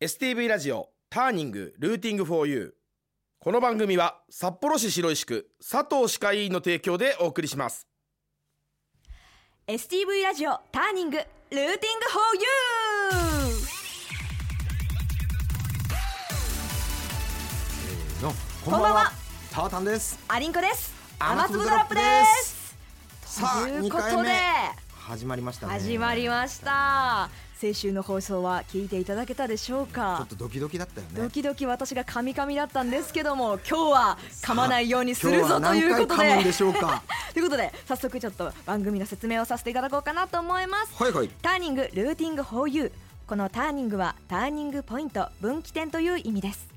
STV ラジオターニングルーティングフォーユーこの番組は札幌市白石区佐藤歯科医院の提供でお送りします。STV ラジオターニングルーティングフォーユーの。ここんばんは。タータンです。アリンコです。雨雨粒ドロップです。さあという2ことで。回目。始まりましたね。始まりました先週の放送は聞いていただけたでしょうちょかっとドキドキだったよね。ドキドキ私がカミカミだったんですけども今日は噛まないようにするぞということで。でしょうか？ということで早速ちょっと番組の説明をさせていただこうかなと思います。はいはい。ターニングルーティング for you このターニングはターニングポイント分岐点という意味です。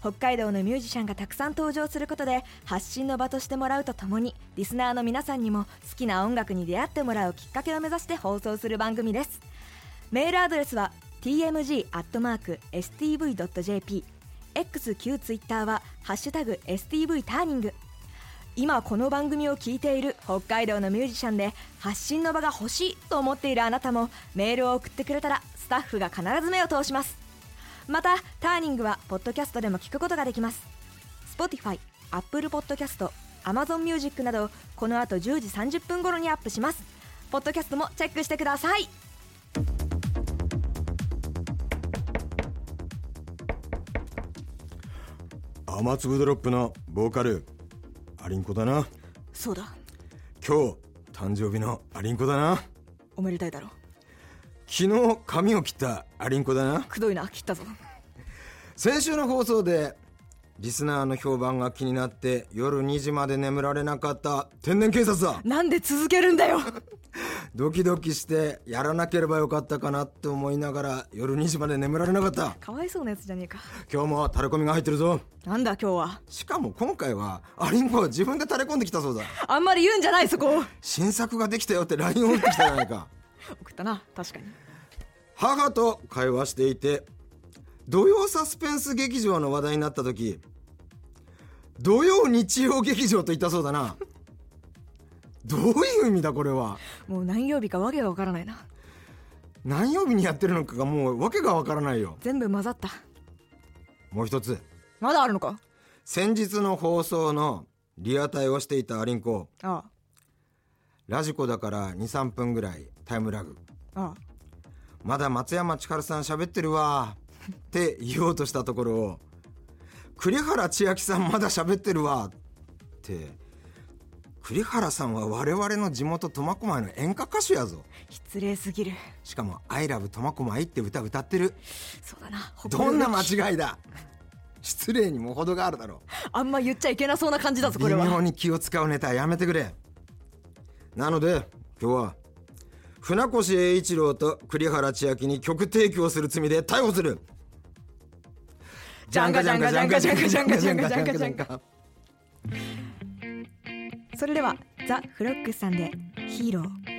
北海道のミュージシャンがたくさん登場することで発信の場としてもらうとともにリスナーの皆さんにも好きな音楽に出会ってもらうきっかけを目指して放送する番組ですメールアドレスは tmg.stv.jp x 旧 Twitter は「ハッシュタグ #stv ターニング」今この番組を聞いている北海道のミュージシャンで発信の場が欲しいと思っているあなたもメールを送ってくれたらスタッフが必ず目を通します。またターニングはポッドキャストでも聞くことができます。Spotify、Apple Podcast、Amazon Music などこの後10時30分頃にアップします。ポッドキャストもチェックしてください。雨粒ドロップのボーカル。アリンコだな。そうだ。今日誕生日のアリンコだな。おめでたいだろ。昨日髪を切ったアリンコだな。くどいな切ったぞ。先週の放送でリスナーの評判が気になって夜2時まで眠られなかった天然警察だ。なんで続けるんだよ。ドキドキしてやらなければよかったかなって思いながら夜2時まで眠られなかった。かわいそうなやつじゃねえか。今日もタレコミが入ってるぞ。なんだ今日は。しかも今回はアリンコは自分で垂れ込んできたそうだ。あんまり言うんじゃないそこ。を新作ができたよって LINE を打ってきたじゃないか。送ったな。確かに。母と会話していて土曜サスペンス劇場の話題になった時土曜日曜劇場と言ったそうだな。どういう意味だこれは？もう何曜日かわけがわからないな。何曜日にやってるのかがもう訳がわからないよ。全部混ざった。もう一つ。まだあるのか？先日の放送のリアタイをしていたアリンコ。あラジコだから23分ぐらいタイムラグ。ああ。まだ松山千春さん喋ってるわ。って言おうとしたところを栗原千明さんまだ喋ってるわって。栗原さんは我々の地元苫小牧の演歌歌手やぞ。失礼すぎる。しかも「アイラブ苫小牧」って歌歌ってる。そうだな。どんな間違いだ？失礼にも程があるだろあんま言っちゃいけなそうな感じだぞこ微れは。妙に気を使うネタはやめてくれ。なので今日は船越英一郎と栗原千明に曲提供する罪で逮捕するジャンガジャンガジャンガジャンガジャンガジャンガジャンガジャンガガそれではザ・フロックスさんでヒーロー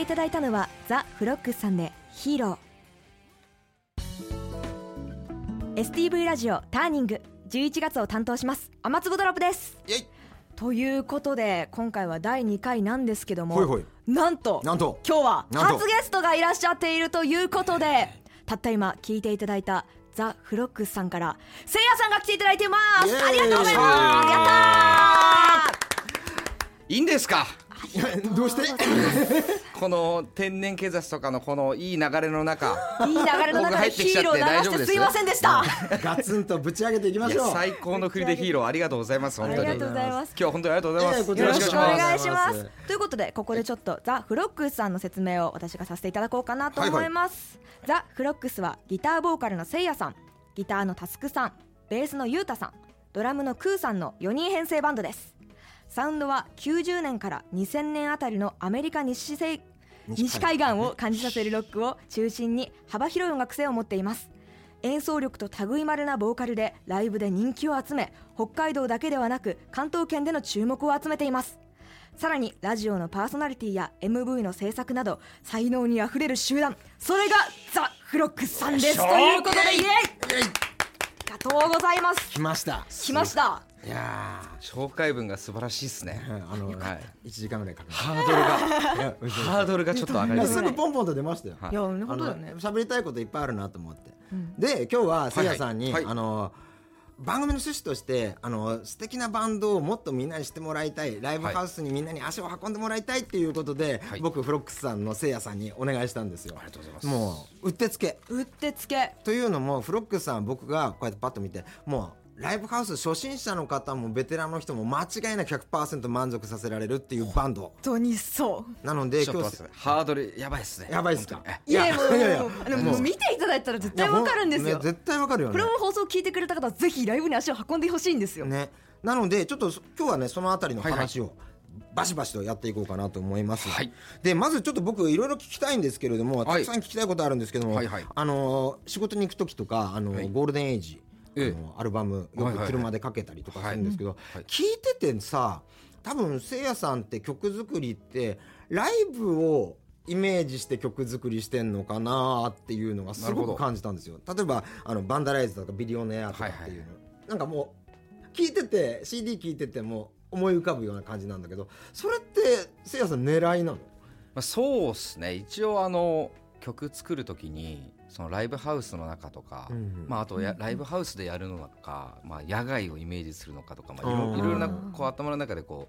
ていただいたのはザ・フロックスさんで「ヒーロー」STV ラジオターニング11月を担当します雨粒ドロップです。ということで今回は第2回なんですけどもなんとなんと。今日は初ゲストがいらっしゃっているということでたった今聞いていただいたザ・フロックスさんからせいやさんが来ていただいてます。ありがとうございます。やったいいんですか？どうして？この天然警察とかのこのいい流れの中ーいい流れの僕中で入ってきちゃっヒーロー流て大丈夫ですしてすいませんでした。ガツンとぶち上げていきましょう。最高の振りでヒーローありがとうございます本当に。ありがとうございます。今日は本当にありがとうございます、ええこちよろしくお願いします。お願いします。ということでここでちょっとザ・フロックスさんの説明を私がさせていただこうかなと思います、ザ・フロックスはギターボーカルのせいやさん。ギターのタスクさん。ベースのゆうたさん。ドラムのクーさんの4人編成バンドですサウンドは90年から2000年あたりのアメリカ西西西海岸を感じさせるロックを中心に幅広い音楽性を持っています。演奏力と類まれなボーカルでライブで人気を集め北海道だけではなく関東圏での注目を集めています。さらにラジオのパーソナリティや MV の制作など才能にあふれる集団。それがザ・フロックスさんです。ということでイエイ。ありがとうございます。来ました。来ましたいや紹介文が素晴らしいですね。ーあのはい。1時間ぐらいかかるハードルがいや嘘ハードルがちょっと上がりすすぐポンポンと出ましたよ。はい。いやあ本当だよねの喋りたいこといっぱいあるなと思って、で今日はせいやさんに、あの番組の趣旨としてあの素敵なバンドをもっとみんなにしてもらいたいライブハウスにみんなに足を運んでもらいたいっていうことで、はい。僕フロックスさんのせいやさんにお願いしたんですよ。ありがとうございます。もううってつけ。うってつけ。というのもフロックスさんは僕がこうやってパッと見てもうライブハウス初心者の方もベテランの人も間違いなく100%満足させられるっていうバンド。本当にそう。なのでちょっと待ってください。ハードルやばいですね。やばいっすか？いやもういやもう。見ていただいたら絶対わかるんですよ。絶対わかるよね。これを放送聞いてくれた方はぜひライブに足を運んでほしいんですよ、ね。なのでちょっとそ今日はねそのあたりのはいはい。話を、バシバシとやっていこうかなと思います、はい。でまずちょっと僕いろいろ聞きたいんですけれども、はい。たくさん聞きたいことあるんですけども、はい。はい。あのー仕事に行く時とかあのー、はい。ゴールデンエイジ、のアルバムよはいはいはい。く車でかけたりとかするんですけど、はい聞いててさ多分せいやさんって曲作りってライブをイメージして曲作りしてんのかなっていうのがすごく感じたんですよ。例えばあのバンダライズとかビリオネアとかっていうの、なんかもう聞いてて CD 聞いてても思い浮かぶような感じなんだけどそれってせいやさん狙いなの？まあ、そうですね。一応あの曲作る時にそのライブハウスの中とか、うんまあ、あとやライブハウスでやるのか、まあ、野外をイメージするのかとか、まあ、いうんろいろなこう頭の中でこ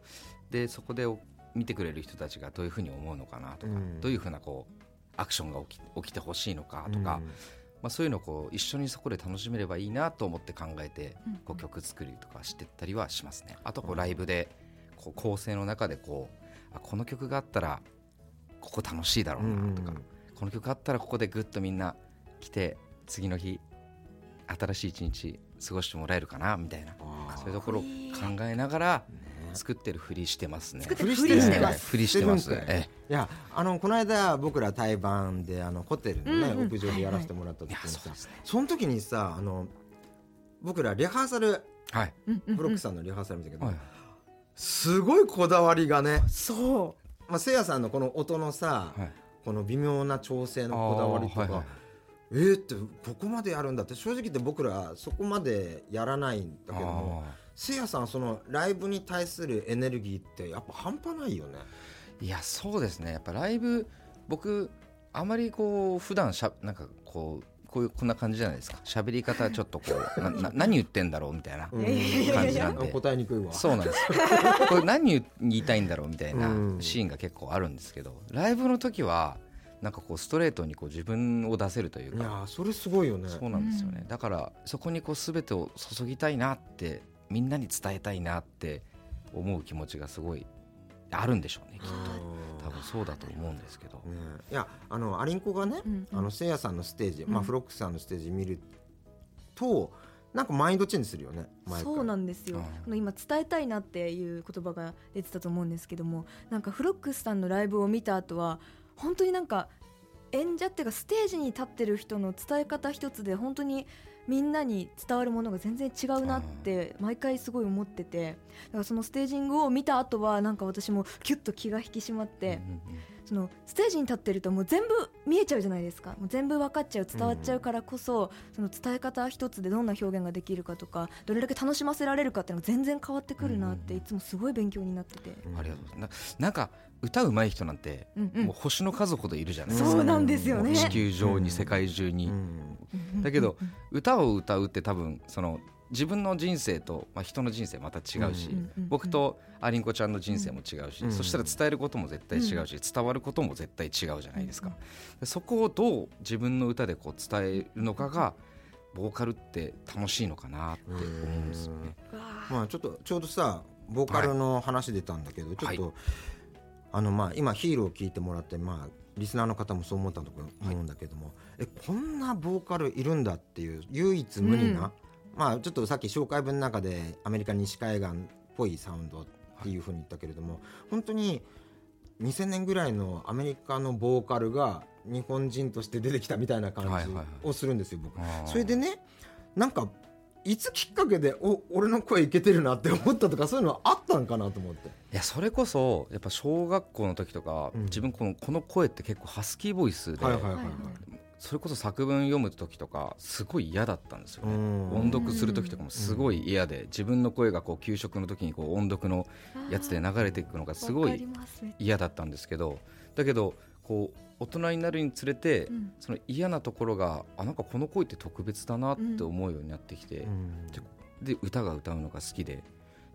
うでそこでお見てくれる人たちがどういうふうに思うのかなとか、うん。どういうふうなこうアクションが起き起きてほしいのかとか、まあ、そういうのをこう一緒にそこで楽しめればいいなと思って考えてこう曲作りとかしてったりはしますね。あとこうライブでこう構成の中でこうあこの曲があったらここ楽しいだろうなとか、うん。この曲あったらここでぐっとみんな来て次の日新しい一日過ごしてもらえるかなみたいな。そういうところを考えながら作ってるふりしてますね。ふりしてます。ふりしてます。いやあのこの間僕ら対バンであのホテルのね、屋上でやらせてもらった時にさ、そうですね。その時にさあの僕らリハーサルえはい。うんうんフロックさんのリハーサル見たけど、はい。すごいこだわりがね、そまあ、せいやさんのこの音のさ、はい。この微妙な調整のこだわりとか、えー、ってここまでやるんだって正直言って僕らそこまでやらないんだけどもあせいやさんそのライブに対するエネルギーってやっぱ半端ないよね。ーいやそうですね。やっぱライブ僕あまりこう普段しゃなんかこうこういうこんな感じじゃないですか。喋り方ちょっとこう なな何言ってんだろうみたいなうん。感じなんで。答えにくいわ。そうなんです。よこれ何言いたいんだろうみたいなうん。シーンが結構あるんですけどライブの時はなんかこうストレートにこう自分を出せるといういやかーそれすごいよね。そうなんですよね。だからそこにこう全てを注ぎたいなってみんなに伝えたいなって思う気持ちがすごいあるんでしょうねきっと。多分そうだと思うんですけど。ね。いやあのアリンコがね、うんうん。あのせいやさんのステージ、まあうんフロックさんのステージ見るとなんかマインドチェンジするよねそうなんですよ、うん。今伝えたいなっていう言葉が出てたと思うんですけどもなんかフロックスさんのライブを見た後は本当になんか演者っていうかステージに立ってる人の伝え方一つで本当にみんなに伝わるものが全然違うなって毎回すごい思ってて。だからそのステージングを見た後はなんか私もキュッと気が引き締まって、そのステージに立ってるともう全部見えちゃうじゃないですか。もう全部分かっちゃう伝わっちゃうからこそ、その伝え方一つでどんな表現ができるかとかどれだけ楽しませられるかっていうのが全然変わってくるなっていつもすごい勉強になってて、ありがとうございます。ななんか歌うまい人なんて、うんうん。もう星の数ほどいるじゃないですか。そうなんですよね。地球上に世界中に、だけど歌を歌うって多分その自分の人生と、まあ、人の人生また違うし、僕とアリンコちゃんの人生も違うし、うんそしたら伝えることも絶対違うし、伝わることも絶対違うじゃないですか、でそこをどう自分の歌でこう伝えるのかがボーカルって楽しいのかなって思うんですよね。まあちょっとちょうどさボーカルの話出たんだけど、ちょっと、あのまあ今ヒーローを聞いてもらってまあリスナーの方もそう思ったと思うんだけども、えこんなボーカルいるんだっていう唯一無二な、うんまあちょっとさっき紹介文の中でアメリカ西海岸っぽいサウンドっていうふうに言ったけれども、本当に2000年ぐらいのアメリカのボーカルが日本人として出てきたみたいな感じはいはいはいをするんですよ、僕。それでねなんかいつきっかけでお俺の声いけてるなって思ったとかそういうのはあったんかなと思って。いやそれこそやっぱ小学校の時とか、うん自分このこの声って結構ハスキーボイスで、はいはいはいはい。それこそ作文読む時とかすごい嫌だったんですよね。うん。音読する時とかもすごい嫌で自分の声がこう給食の時にこう音読のやつで流れていくのがすごい嫌だったんですけどだけどこう大人になるにつれて、うん。その嫌なところがあなんかこの声って特別だなって思うようになってきて、で歌が歌うのが好きで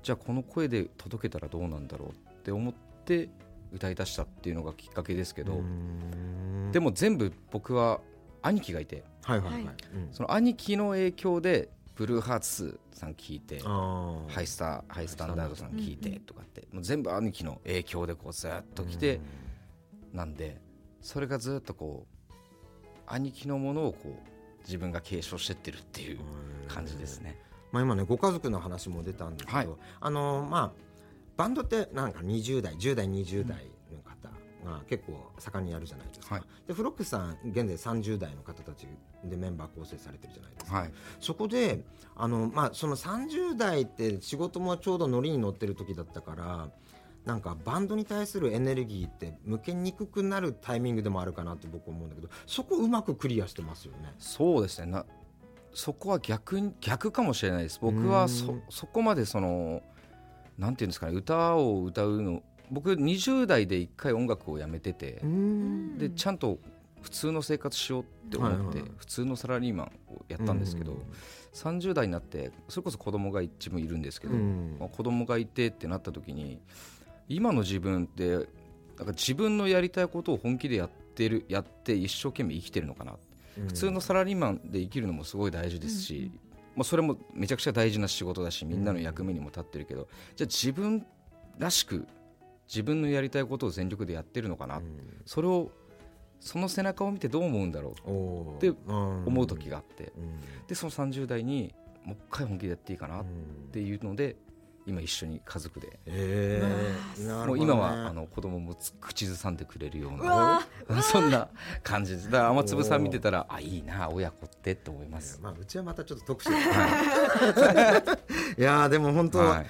じゃあこの声で届けたらどうなんだろうって思って歌い出したっていうのがきっかけですけど、でもも全部僕は兄貴がいて。はいはいはい。その兄貴の影響でブルーハーツさん聞いてハイスターハイスタンダードさん聞いてとかって。もう全部兄貴の影響でこうずっと来てなんでそれがずっとこう兄貴のものをこう自分が継承してってるっていう感じですね。まあ今ねご家族の話も出たんですけど、はい。あのまあバンドってなんか20代10代20代が結構盛んにやるじゃないですか、はい。でフロックさん現在30代の方たちでメンバー構成されてるじゃないですか、はい。そこであの、まあ、その30代って仕事もちょうどノリに乗ってる時だったからなんかバンドに対するエネルギーって向けにくくなるタイミングでもあるかなって僕思うんだけどそこうまくクリアしてますよね。そうですね。なそこは逆に逆かもしれないです。僕はうそん。そこまでそのなんていうんですかね。歌を歌うの僕20代で一回音楽をやめてて、でちゃんと普通の生活しようって思って、普通のサラリーマンをやったんですけど、うん。30代になってそれこそ子供が一分いるんですけど、子供がいてってなった時に今の自分ってなんか自分のやりたいことを本気でやってるやって一生懸命生きてるのかな。普通のサラリーマンで生きるのもすごい大事ですし、まあ、それもめちゃくちゃ大事な仕事だしみんなの役目にも立ってるけど、じゃあ自分らしく自分のやりたいことを全力でやってるのかな、それをその背中を見てどう思うんだろうってうん思う時があって、うん。でその30代にもう一回本気でやっていいかなっていうので今一緒に家族で、えー。もう今はあの子供もつ口ずさんでくれるよううなわ そんな感じです。だから雨粒さん見てたらあいいな親子ってって思います。まあ、うちはまたちょっと特殊。いやーでも本当、はい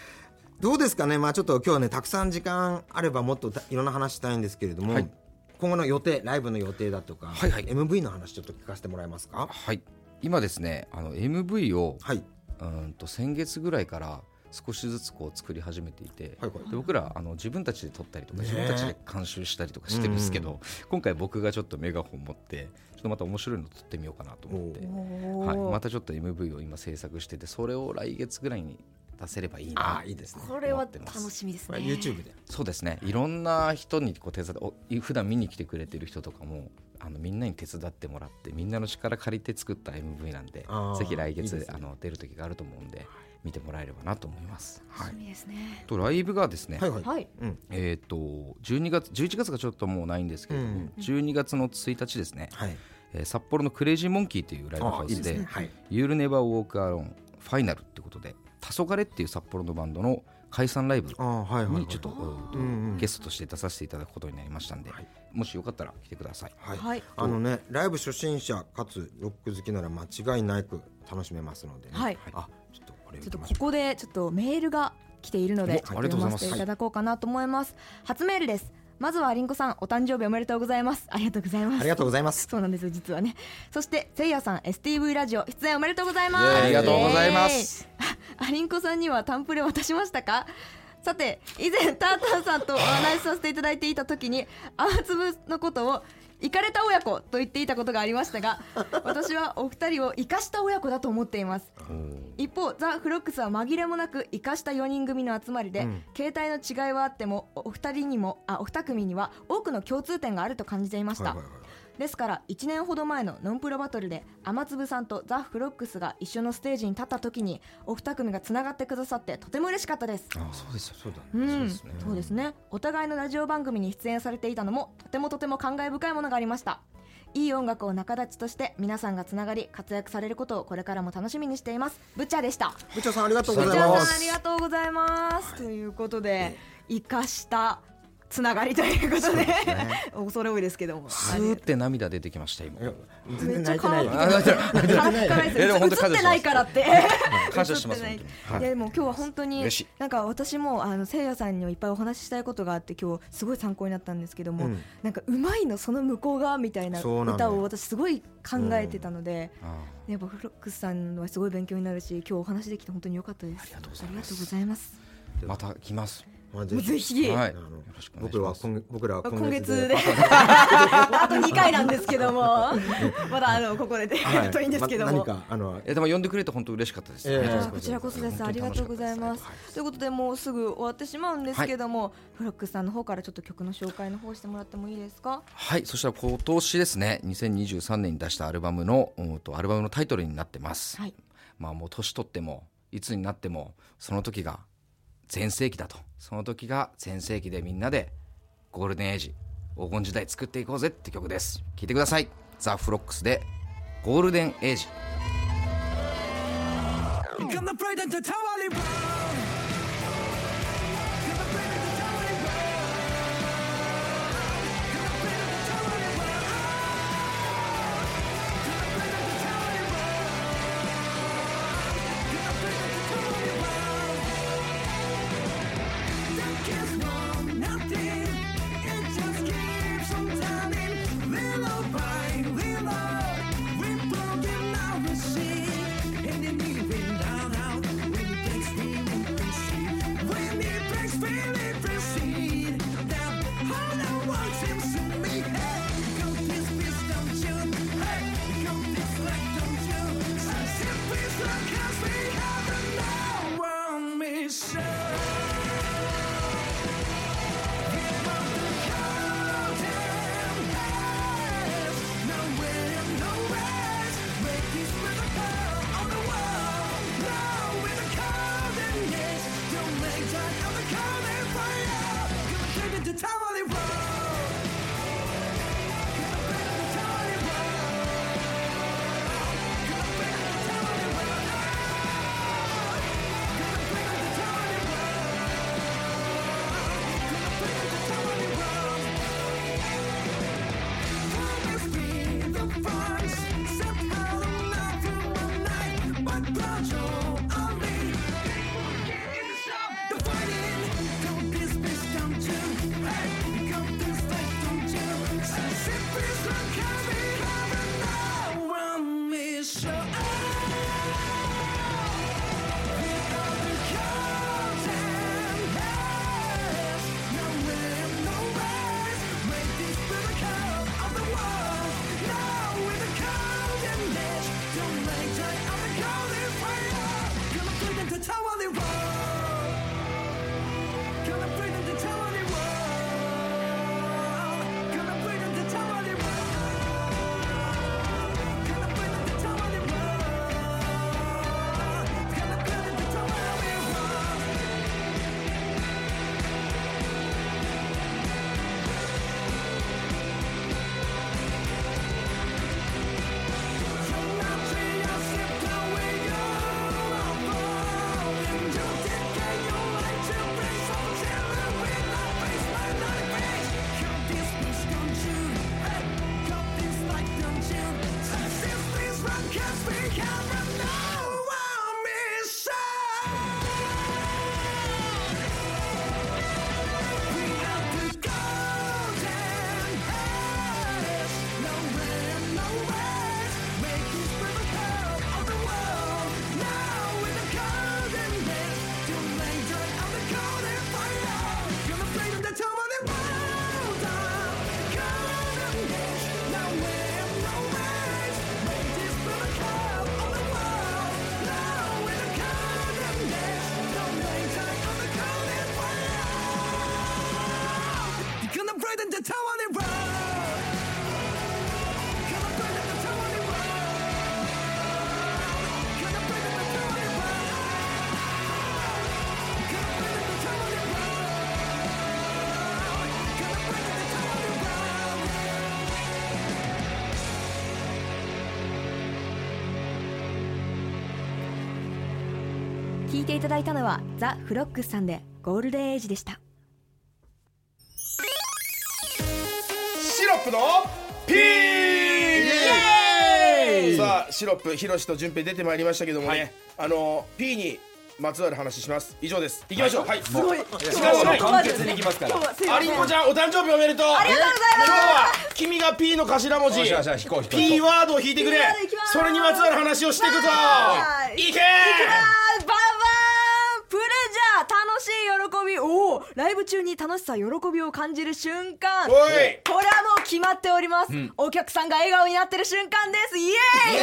どうですかね？まあちょっと今日はねたくさん時間あればもっとたいろんな話したいんですけれども、はい。今後の予定ライブの予定だとか、はいはい。MV の話ちょっと聞かせてもらえますか？はい。今ですねあの MV をはい。うんと先月ぐらいから少しずつこう作り始めていて、はいはい。で僕らあの自分たちで撮ったりとかね自分たちで監修したりとかしてるんですけど、今回僕がちょっとメガホン持ってちょっとまた面白いの撮ってみようかなと思って、はい、またちょっと MV を今制作しててそれを来月ぐらいに出せればいいなあーいいですね。これは楽しみですね。YouTube で。そうですね。いろんな人にこう手伝お普段見に来てくれてる人とかもあのみんなに手伝ってもらってみんなの力借りて作った MV なんでぜひ来月ね。あの出る時があると思うんで見てもらえればなと思います。はい。楽しみですね。とライブがですね、はいはい、えっ、と12月11月がちょっともうないんですけれども、うん12月の1日ですね、はい。えー札幌のクレイジーモンキーというライブハウスであいいですね。はい「You'll Never Walk Alone ファイナル」ってことで「黄昏っていう札幌のバンドの解散ライブあーはいはいはい。にちょっと,、ゲストとして出させていただくことになりましたんで、もしよかったら来てください。はい。はい。あのねライブ初心者かつロック好きなら間違いなく楽しめますので、ね。はい。あちょっとこれちょっとここでちょっとメールが来ているのでおありがとうございます。読ませていただこうかなと思います。初メールです。まずはりんこさんお誕生日おめでとうございます。ありがとうございます。うありがとうございます。そうなんですよ実はね。そしてせいやさん STV ラジオ出演おめでとうございます。ありがとうございますイエーイありんこさんにはタンプレ渡しましたか？さて以前タータンさんとお話しさせていただいていた時に雨粒のことをイカれた親子と言っていたことがありましたが私はお二人を生かした親子だと思っています。一方ザ・フロックスは紛れもなく生かした4人組の集まりで、うん。携帯の違いはあってもおお二人にもあお二組には多くの共通点があると感じていました、はいはいはいですから1年ほど前のノンプロバトルで雨粒さんとザ・フロックスが一緒のステージに立った時にお二組がつながってくださってとても嬉しかったです。あそうですよ。そうだ。うん。そうですね。そうですね。お互いのラジオ番組に出演されていたのもとてもとても感慨深いものがありました。いい音楽を仲立ちとして皆さんがつながり活躍されることをこれからも楽しみにしています。ブチャでした。部長さんありがとうご部ざいます。長さんありがとうございます。ということで生かしたつながりということで。恐れ多いですけども。スーって涙出てきました今。めっちゃ然泣いてない可愛いからいやでも本当映ってないからって。感謝してます映ってない。本当に。い。やでも今日は本当になんか私もあのせいやさんにはいっぱいお話ししたいことがあって今日すごい参考になったんですけども、うん。なんかうまいのその向こう側みたいな歌を私すごい考えてたので、あやっぱフロックスさんはすごい勉強になるし今日お話できて本当に良かったです。ありがとうございます。とうございます。ーまた来ますまあもうぜひ、はい。あのよろしくお願い僕します。は今月僕らは今今月で。月で。あと2回なんですけども。まだあのここで、はい。といいんですけどまも、何かあのえでも呼んでくれて本当嬉しかったです、ええ。ありがとうございます。こちらこそです。ありがとうございます。ということでもうすぐ終わってしまうんですけども、フロックスさんの方からちょっと曲の紹介の方してもらってもいいですか？はいそしたら今年ですね。2023年に出したアルバムのうんとアルバムのタイトルになってます、はい。まあもう年取ってもいつになってもその時が全盛期だとその時が全盛期でみんなでゴールデンエイジ黄金時代作っていこうぜって曲です。聴いてください。ザ・フロックスでゴールデンエイジ。いていただいたのはザ・フロックスさんでゴールデンエイジでした。シロップのピーさあシロップひろしと順平出てまいりましたけどもね、あの P にまつわる話します。以上です。行きましょう。はい、すごい時間がない。簡潔にいきますから。今日はすいませんアリンコちゃんお誕生日おめでとう。ありがとうございます。今日は君が P の頭文字。よしよしよし引こう引こう P ワードを引いてくれ。それにまつわる話をしていくぞ。い。けしい喜び。おおライブ中に楽しさ喜びを感じる瞬間。これはもう決まっております、お客さんが笑顔になってる瞬間です。イエーイ。え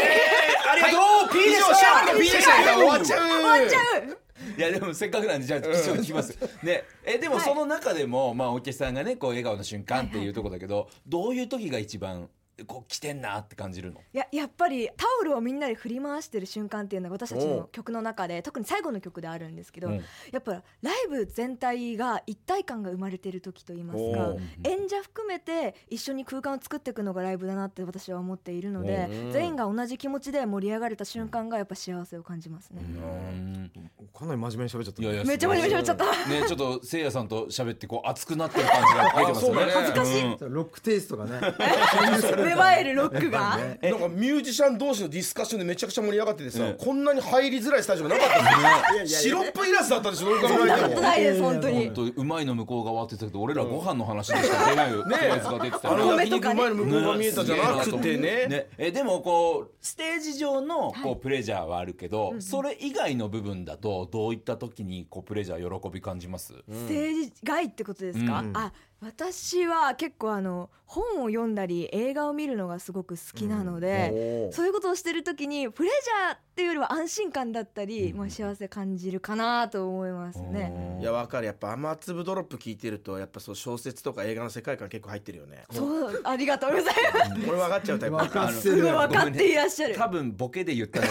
ーありがとう。の P でした終わっちゃう。終わっちゃう。いやでもせっかくなんでじゃあ貴重に聞きます。ね。えでもその中でも、まあお客さんがねこう笑顔の瞬間っていうところだけど、どういう時が一番こう来てんなって感じるの？いややっぱりタオルをみんなで振り回してる瞬間っていうのが私たちおの曲の中で特に最後の曲であるんですけど、うん。やっぱライブ全体が一体感が生まれてる時といいますかお演者含めて一緒に空間を作っていくのがライブだなって私は思っているのでうん。全員が同じ気持ちで盛り上がれた瞬間がやっぱ幸せを感じますね。うん。かなり真面目に喋っちゃった。いやいやめっちゃ真面目に喋っちゃった。ねちょっとせいやさんと喋ってこう熱くなってる感じが出てますね。恥ずかしい。うん。ロックテイストがね 芽生えるロックが。ねなんかミュージシャン同士のディスカッションでめちゃくちゃ盛り上がっててさ、ええ。こんなに入りづらいスタジオなかったですね。シロップいらずだったでしょどう考そんなことえてもないです本当に。うまいの向こう側って言ってたけど俺らご飯の話でしか出ないフレーズが出てたあよの焼肉うまいの向こうが見えたじゃなくてね。ね、えでもこうステージ上のこうプレジャーはあるけど、それ以外の部分だとどういった時にこうプレジャー喜び感じます、ステージ外ってことですか、うん。あ私は結構あの本を読んだり映画を見るのがすごく好きなので、おー。そういうことをしてる時にプレジャーっていうよりは安心感だったり、まあ、幸せ感じるかなと思いますね。いやわかる。やっぱ雨粒ドロップ聞いてるとやっぱそう小説とか映画の世界観結構入ってるよね。そうありがとうございます。俺分かっちゃうタイプ。分かってすごいる分かっていらっしゃる。多分ボケで言ったんだ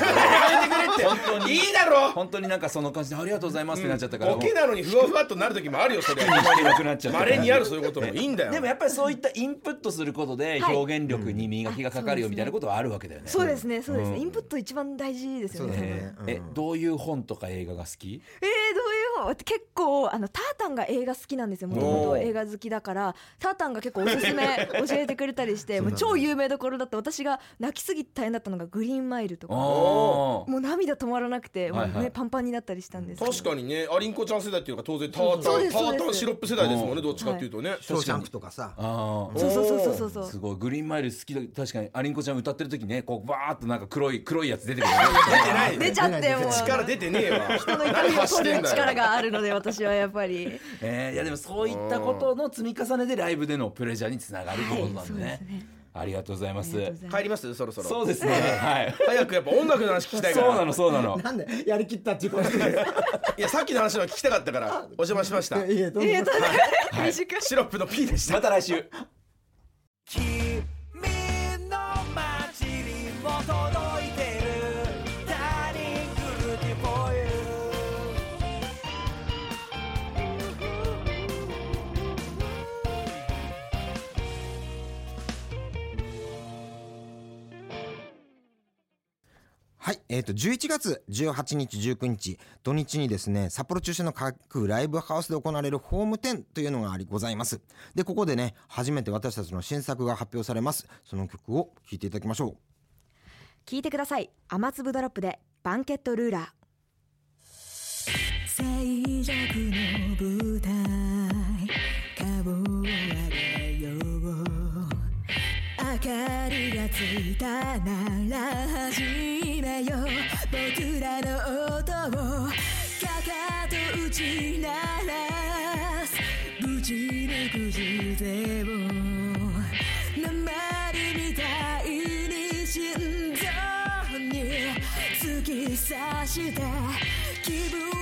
けど本当に。いいだろ。本当になんかその感じでありがとうございますってなっちゃったから、ボケなのにふわふわっとなる時もあるよそれ。なくなっちゃったまれにあるそういうこともいいんだよ。でもやっぱりそういったインプットすることではい表現力に磨きがかかるよみたいなことはあるわけだよね。そうですね、そうですね、うんインプット一番大事ですよね。ねえどういう本とか映画が好き？えー、どう結構あのタータンが映画好きなんですよもともと映画好きだからタータンが結構おすすめ 教えてくれたりしてもう超有名どころだと私が泣きすぎて大変だったのがグリーンマイルとか。おもう涙止まらなくて、はいはい。もう目パンパンになったりしたんです確かにねアリンコちゃん世代っていうか当然タータンタータンシロップ世代ですもんねどっちかっていうとね。ショーシャンクとかさ。そうそうそうそうそうそう。すごい。グリーンマイル好きだ確かにアリンコちゃん歌ってる時ねこうバーっとなんか黒い黒いやつ出てくるよね。出てない。出ちゃってもう。力出てねえわ。人の怒りを取る力があるので私はやっぱり。えーいやでもそういったことの積み重ねでライブでのプレジャーにつながるってことなんでね,、ですね。ありがとうございます。ありがとうございます。帰ります？そろそろ。そうですね。はい。早くやっぱ音楽の話聞きたいから。そうなのそうなの。なんでやりきったっていう顔してるいやさっきの話は聞きたかったからお邪魔しました。いやどうぞ。えーと短いシロップの P でした。また来週 はい、えー、と11月18日19日土日にですね札幌中心の各ライブハウスで行われるホーム10というのがありございます。でここでね初めて私たちの新作が発表されます。その曲を聴いていただきましょう。聞いてください。雨粒ドロップでバンケットルーラー。静寂の舞台顔を上げかりがついたなら始めよう。僕らの音をかかと打ち鳴らす。ぶち抜く風を。鉛みたいに心臓に突き刺して気分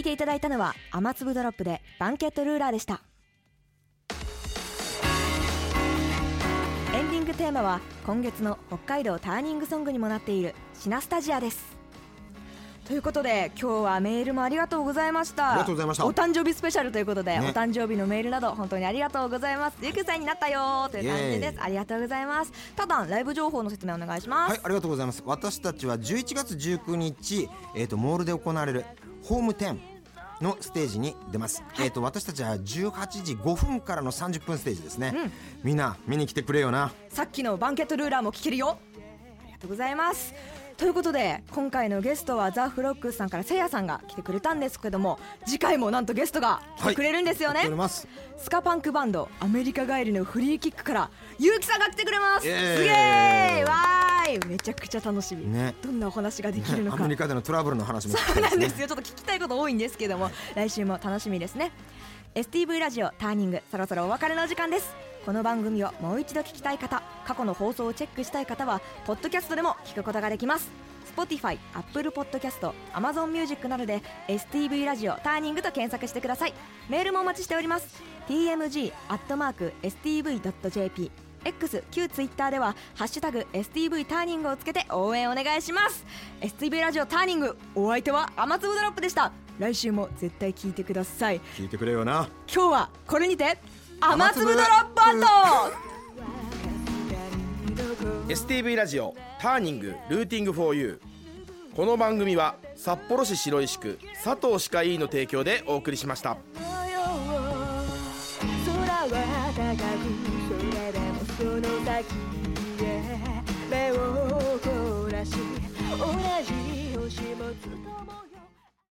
いていただいたのは雨粒ドロップでバンケットルーラーでした。エンディングテーマは今月の北海道ターニングソングにもなっているシナスタジアです。ということで今日はメールもありがとうございました。ありがとうございました。お誕生日スペシャルということで、ね。お誕生日のメールなど本当にありがとうございます。19歳になったよーという感じです。ありがとうございます。ただライブ情報の説明お願いします、はい、ありがとうございます。私たちは11月19日、えっ、とモールで行われるホーム10のステージに出ます。えっ、と私たちは18時5分からの30分ステージですね。みんな見に来てくれよな。さっきのバンケットルーラーも聞けるよありがとうございますということで今回のゲストはザ・フロックスさんからせいやさんが来てくれたんですけども次回もなんとゲストが来てくれるんですよね、やっております。スカパンクバンドアメリカ帰りのフリーキックからゆうきさんが来てくれます。すげイエーイ。ー。わーい。めちゃくちゃ楽しみ、ね。どんなお話ができるのか。アメリカでのトラブルの話も聞きそうなんですよ。ちょっと聞きたいこと多いんですけども来週も楽しみですね。STV ラジオターニングそろそろお別れの時間ですこの番組をもう一度聞きたい方過去の放送をチェックしたい方はポッドキャストでも聞くことができます。Spotify、Apple Podcast、Amazon Music などで STV ラジオターニングと検索してください。メールもお待ちしております。Tmg.stv.jp X 旧 Twitter では「ハッシュタグ #STV ターニング」をつけて応援お願いします。STV ラジオターニングお相手は雨粒ドロップでした。来週も絶対聞いてください。聞いてくれよな。今日はこれにて雨粒ドロップアウト。STV ラジオターニングルーティングフォーユー。この番組は札幌市白石区佐藤歯科医院の提供でお送りしました。空は高くそれでもその先へ目を凝らし同じ星もずっと